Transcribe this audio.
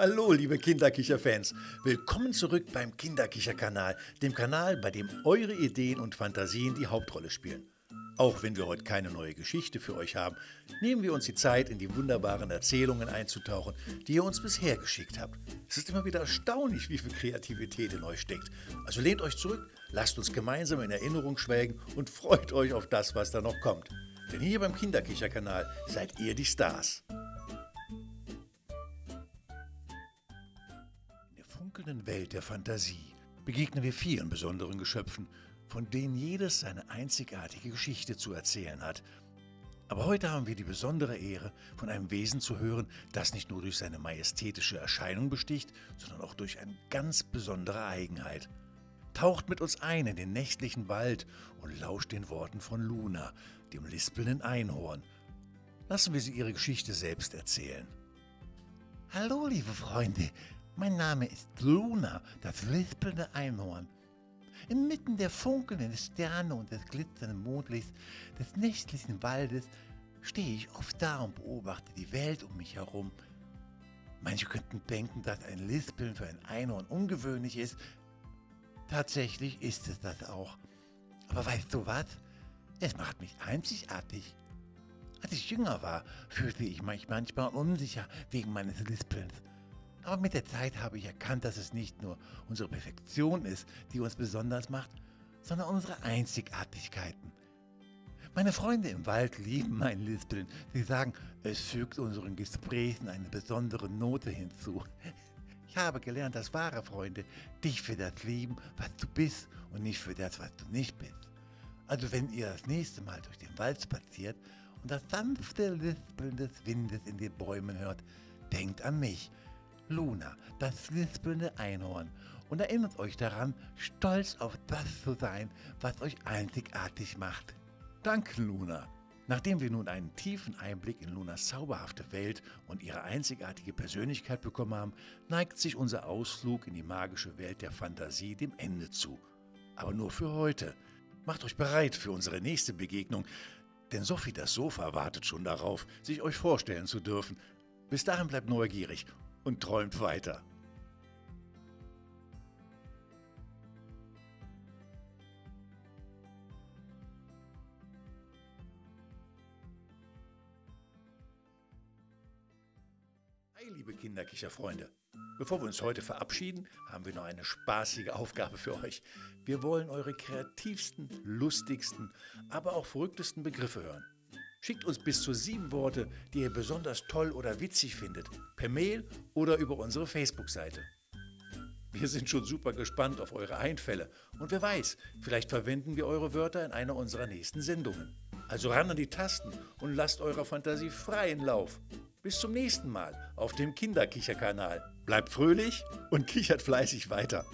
Hallo, liebe Kinderkicher-Fans. Willkommen zurück beim Kinderkicher-Kanal, dem Kanal, bei dem eure Ideen und Fantasien die Hauptrolle spielen. Auch wenn wir heute keine neue Geschichte für euch haben, nehmen wir uns die Zeit, in die wunderbaren Erzählungen einzutauchen, die ihr uns bisher geschickt habt. Es ist immer wieder erstaunlich, wie viel Kreativität in euch steckt. Also lehnt euch zurück, lasst uns gemeinsam in Erinnerung schwelgen und freut euch auf das, was da noch kommt. Denn hier beim Kinderkicher-Kanal seid ihr die Stars. Funkelnden Welt der Fantasie begegnen wir vielen besonderen Geschöpfen, von denen jedes seine einzigartige Geschichte zu erzählen hat. Aber heute haben wir die besondere Ehre, von einem Wesen zu hören, das nicht nur durch seine majestätische Erscheinung besticht, sondern auch durch eine ganz besondere Eigenheit. Taucht mit uns ein in den nächtlichen Wald und lauscht den Worten von Luna, dem lispelnden Einhorn. Lassen wir sie ihre Geschichte selbst erzählen. Hallo, liebe Freunde, mein Name ist Luna, das lispelnde Einhorn. Inmitten der funkelnden Sterne und des glitzernden Mondlichts des nächtlichen Waldes stehe ich oft da und beobachte die Welt um mich herum. Manche könnten denken, dass ein Lispeln für ein Einhorn ungewöhnlich ist. Tatsächlich ist es das auch. Aber weißt du was? Es macht mich einzigartig. Als ich jünger war, fühlte ich mich manchmal unsicher wegen meines Lispelns. Aber mit der Zeit habe ich erkannt, dass es nicht nur unsere Perfektion ist, die uns besonders macht, sondern unsere Einzigartigkeiten. Meine Freunde im Wald lieben mein Lispeln. Sie sagen, es fügt unseren Gesprächen eine besondere Note hinzu. Ich habe gelernt, dass wahre Freunde dich für das lieben, was du bist und nicht für das, was du nicht bist. Also wenn ihr das nächste Mal durch den Wald spaziert und das sanfte Lispeln des Windes in den Bäumen hört, denkt an mich Luna, das lispelnde Einhorn, und erinnert euch daran, stolz auf das zu sein, was euch einzigartig macht. Danke, Luna. Nachdem wir nun einen tiefen Einblick in Lunas zauberhafte Welt und ihre einzigartige Persönlichkeit bekommen haben, neigt sich unser Ausflug in die magische Welt der Fantasie dem Ende zu. Aber nur für heute. Macht euch bereit für unsere nächste Begegnung, denn Sophie das Sofa wartet schon darauf, sich euch vorstellen zu dürfen. Bis dahin bleibt neugierig und träumt weiter. Hi, liebe Kinderkicherfreunde. Bevor wir uns heute verabschieden, haben wir noch eine spaßige Aufgabe für euch. Wir wollen eure kreativsten, lustigsten, aber auch verrücktesten Begriffe hören. Schickt uns bis zu sieben Worte, die ihr besonders toll oder witzig findet, per Mail oder über unsere Facebook-Seite. Wir sind schon super gespannt auf eure Einfälle und wer weiß, vielleicht verwenden wir eure Wörter in einer unserer nächsten Sendungen. Also ran an die Tasten und lasst eurer Fantasie freien Lauf. Bis zum nächsten Mal auf dem Kinderkicher-Kanal. Bleibt fröhlich und kichert fleißig weiter.